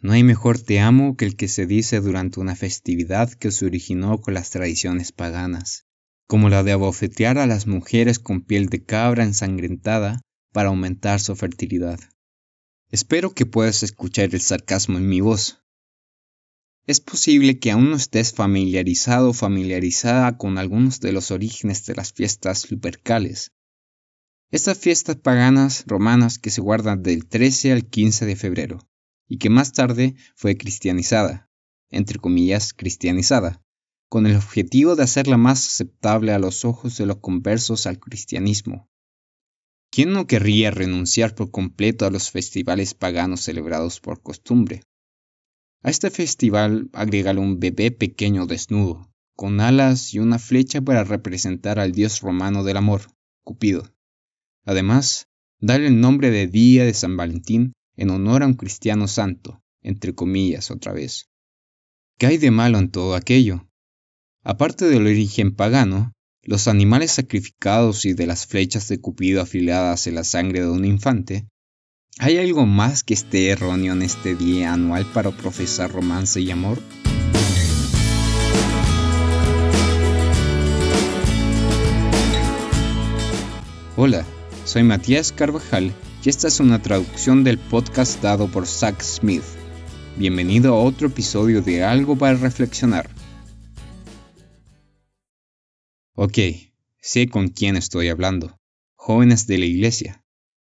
no hay mejor te amo que el que se dice durante una festividad que se originó con las tradiciones paganas, como la de abofetear a las mujeres con piel de cabra ensangrentada para aumentar su fertilidad. Espero que puedas escuchar el sarcasmo en mi voz. Es posible que aún no estés familiarizado o familiarizada con algunos de los orígenes de las fiestas lupercales, estas fiestas paganas romanas que se guardan del 13 al 15 de febrero y que más tarde fue cristianizada, entre comillas cristianizada, con el objetivo de hacerla más aceptable a los ojos de los conversos al cristianismo. ¿Quién no querría renunciar por completo a los festivales paganos celebrados por costumbre? A este festival agrégale un bebé pequeño desnudo, con alas y una flecha para representar al dios romano del amor, Cupido. Además, dale el nombre de Día de San Valentín en honor a un cristiano santo, entre comillas otra vez. ¿Qué hay de malo en todo aquello? Aparte del origen pagano, los animales sacrificados y de las flechas de Cupido afiladas en la sangre de un infante, ¿hay algo más que esté erróneo en este día anual para profesar romance y amor? Hola, soy Matías Carvajal y esta es una traducción del podcast dado por Zach Smith. Bienvenido a otro episodio de Algo para Reflexionar. Ok, sé con quién estoy hablando. Jóvenes de la iglesia,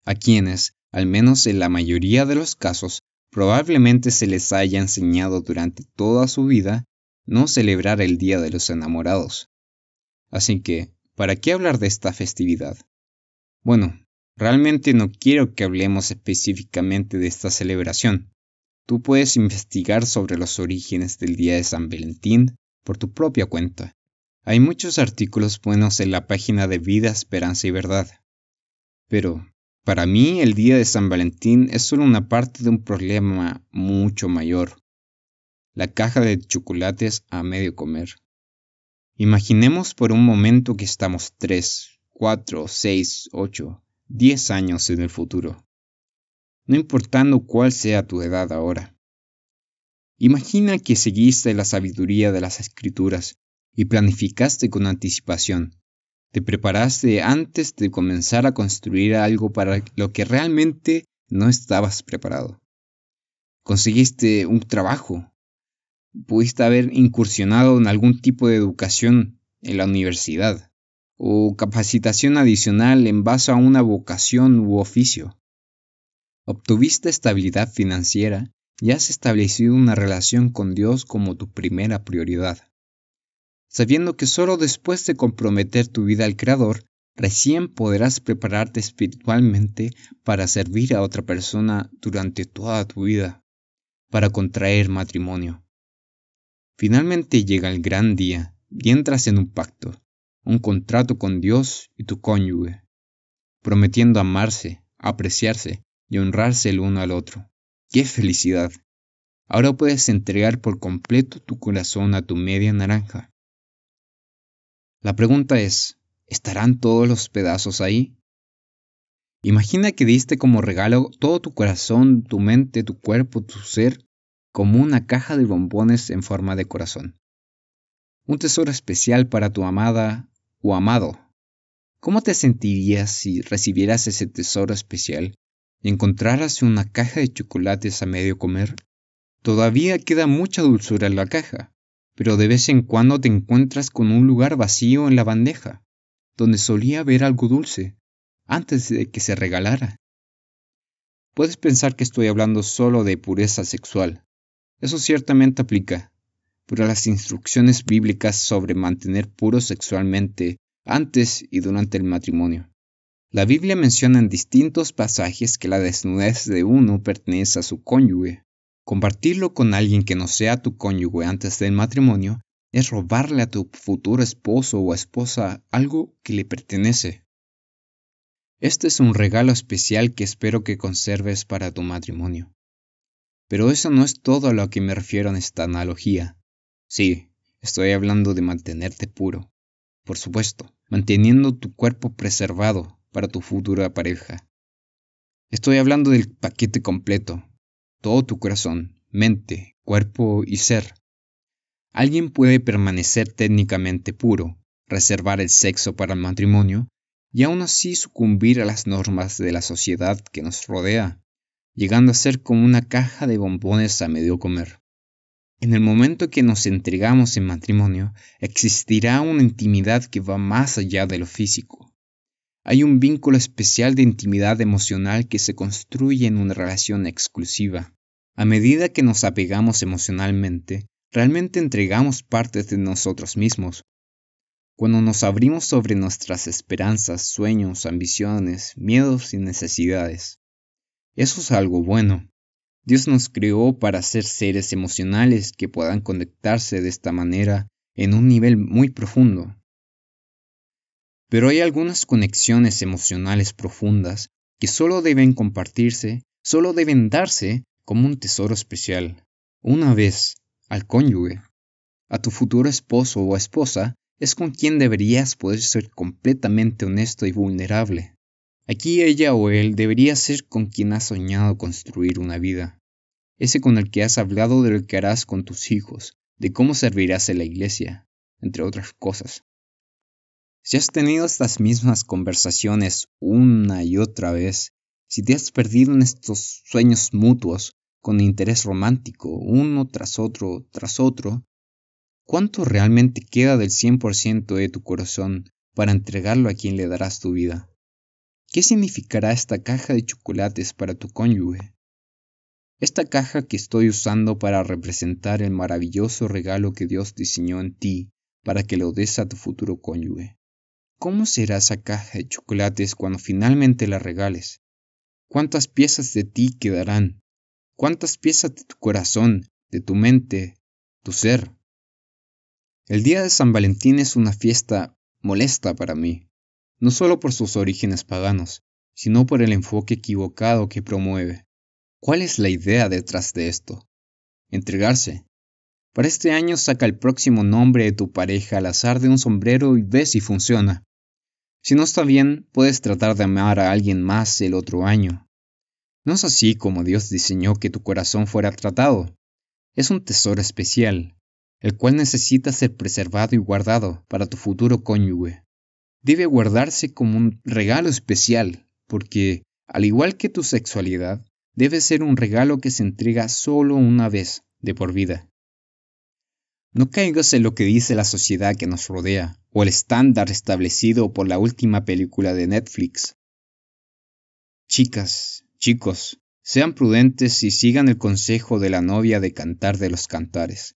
a quienes, al menos en la mayoría de los casos, probablemente se les haya enseñado durante toda su vida no celebrar el Día de los Enamorados. Así que, ¿para qué hablar de esta festividad? Bueno, realmente no quiero que hablemos específicamente de esta celebración. Tú puedes investigar sobre los orígenes del Día de San Valentín por tu propia cuenta. Hay muchos artículos buenos en la página de Vida, Esperanza y Verdad. Pero, para mí, el Día de San Valentín es solo una parte de un problema mucho mayor. La caja de chocolates a medio comer. Imaginemos por un momento que estamos tres, cuatro, seis, ocho, diez años en el futuro, no importando cuál sea tu edad ahora. Imagina que seguiste la sabiduría de las escrituras y planificaste con anticipación. Te preparaste antes de comenzar a construir algo para lo que realmente no estabas preparado. Conseguiste un trabajo. Pudiste haber incursionado en algún tipo de educación en la universidad o capacitación adicional en base a una vocación u oficio. Obtuviste estabilidad financiera y has establecido una relación con Dios como tu primera prioridad, sabiendo que solo después de comprometer tu vida al Creador, recién podrás prepararte espiritualmente para servir a otra persona durante toda tu vida, para contraer matrimonio. Finalmente llega el gran día y entras en un pacto un contrato con Dios y tu cónyuge, prometiendo amarse, apreciarse y honrarse el uno al otro. ¡Qué felicidad! Ahora puedes entregar por completo tu corazón a tu media naranja. La pregunta es, ¿estarán todos los pedazos ahí? Imagina que diste como regalo todo tu corazón, tu mente, tu cuerpo, tu ser, como una caja de bombones en forma de corazón. Un tesoro especial para tu amada o amado. ¿Cómo te sentirías si recibieras ese tesoro especial y encontraras una caja de chocolates a medio comer? Todavía queda mucha dulzura en la caja, pero de vez en cuando te encuentras con un lugar vacío en la bandeja, donde solía haber algo dulce, antes de que se regalara. Puedes pensar que estoy hablando solo de pureza sexual. Eso ciertamente aplica, pero las instrucciones bíblicas sobre mantener puro sexualmente antes y durante el matrimonio. La Biblia menciona en distintos pasajes que la desnudez de uno pertenece a su cónyuge. Compartirlo con alguien que no sea tu cónyuge antes del matrimonio es robarle a tu futuro esposo o esposa algo que le pertenece. Este es un regalo especial que espero que conserves para tu matrimonio. Pero eso no es todo a lo que me refiero en esta analogía. Sí, estoy hablando de mantenerte puro. Por supuesto, manteniendo tu cuerpo preservado para tu futura pareja. Estoy hablando del paquete completo, todo tu corazón, mente, cuerpo y ser. Alguien puede permanecer técnicamente puro, reservar el sexo para el matrimonio y aún así sucumbir a las normas de la sociedad que nos rodea, llegando a ser como una caja de bombones a medio comer. En el momento que nos entregamos en matrimonio, existirá una intimidad que va más allá de lo físico. Hay un vínculo especial de intimidad emocional que se construye en una relación exclusiva. A medida que nos apegamos emocionalmente, realmente entregamos partes de nosotros mismos. Cuando nos abrimos sobre nuestras esperanzas, sueños, ambiciones, miedos y necesidades. Eso es algo bueno. Dios nos creó para ser seres emocionales que puedan conectarse de esta manera en un nivel muy profundo. Pero hay algunas conexiones emocionales profundas que solo deben compartirse, solo deben darse como un tesoro especial. Una vez, al cónyuge, a tu futuro esposo o esposa, es con quien deberías poder ser completamente honesto y vulnerable. Aquí ella o él debería ser con quien has soñado construir una vida. Ese con el que has hablado de lo que harás con tus hijos, de cómo servirás en la iglesia, entre otras cosas. Si has tenido estas mismas conversaciones una y otra vez, si te has perdido en estos sueños mutuos, con interés romántico, uno tras otro, tras otro, ¿cuánto realmente queda del 100% de tu corazón para entregarlo a quien le darás tu vida? ¿Qué significará esta caja de chocolates para tu cónyuge? Esta caja que estoy usando para representar el maravilloso regalo que Dios diseñó en ti para que lo des a tu futuro cónyuge. ¿Cómo será esa caja de chocolates cuando finalmente la regales? ¿Cuántas piezas de ti quedarán? ¿Cuántas piezas de tu corazón, de tu mente, tu ser? El día de San Valentín es una fiesta molesta para mí, no solo por sus orígenes paganos, sino por el enfoque equivocado que promueve. ¿Cuál es la idea detrás de esto? Entregarse. Para este año saca el próximo nombre de tu pareja al azar de un sombrero y ve si funciona. Si no está bien, puedes tratar de amar a alguien más el otro año. No es así como Dios diseñó que tu corazón fuera tratado. Es un tesoro especial, el cual necesita ser preservado y guardado para tu futuro cónyuge. Debe guardarse como un regalo especial, porque, al igual que tu sexualidad, debe ser un regalo que se entrega solo una vez, de por vida. No caigas en lo que dice la sociedad que nos rodea o el estándar establecido por la última película de Netflix. Chicas, chicos, sean prudentes y sigan el consejo de la novia de cantar de los cantares,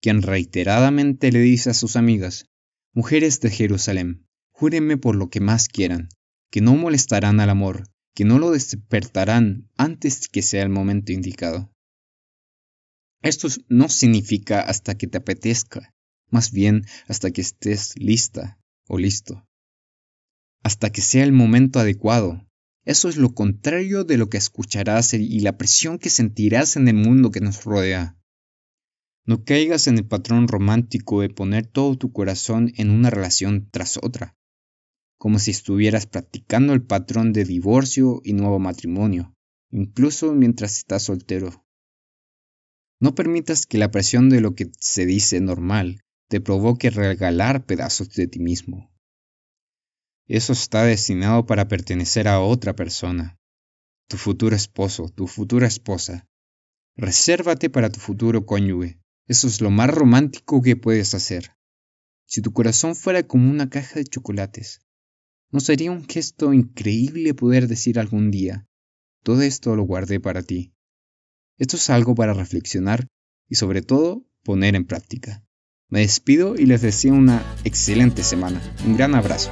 quien reiteradamente le dice a sus amigas, Mujeres de Jerusalén, júrenme por lo que más quieran, que no molestarán al amor, que no lo despertarán antes que sea el momento indicado. Esto no significa hasta que te apetezca, más bien hasta que estés lista o listo. Hasta que sea el momento adecuado. Eso es lo contrario de lo que escucharás y la presión que sentirás en el mundo que nos rodea. No caigas en el patrón romántico de poner todo tu corazón en una relación tras otra, como si estuvieras practicando el patrón de divorcio y nuevo matrimonio, incluso mientras estás soltero. No permitas que la presión de lo que se dice normal te provoque regalar pedazos de ti mismo. Eso está destinado para pertenecer a otra persona, tu futuro esposo, tu futura esposa. Resérvate para tu futuro cónyuge. Eso es lo más romántico que puedes hacer. Si tu corazón fuera como una caja de chocolates, ¿no sería un gesto increíble poder decir algún día, todo esto lo guardé para ti? Esto es algo para reflexionar y sobre todo poner en práctica. Me despido y les deseo una excelente semana. Un gran abrazo.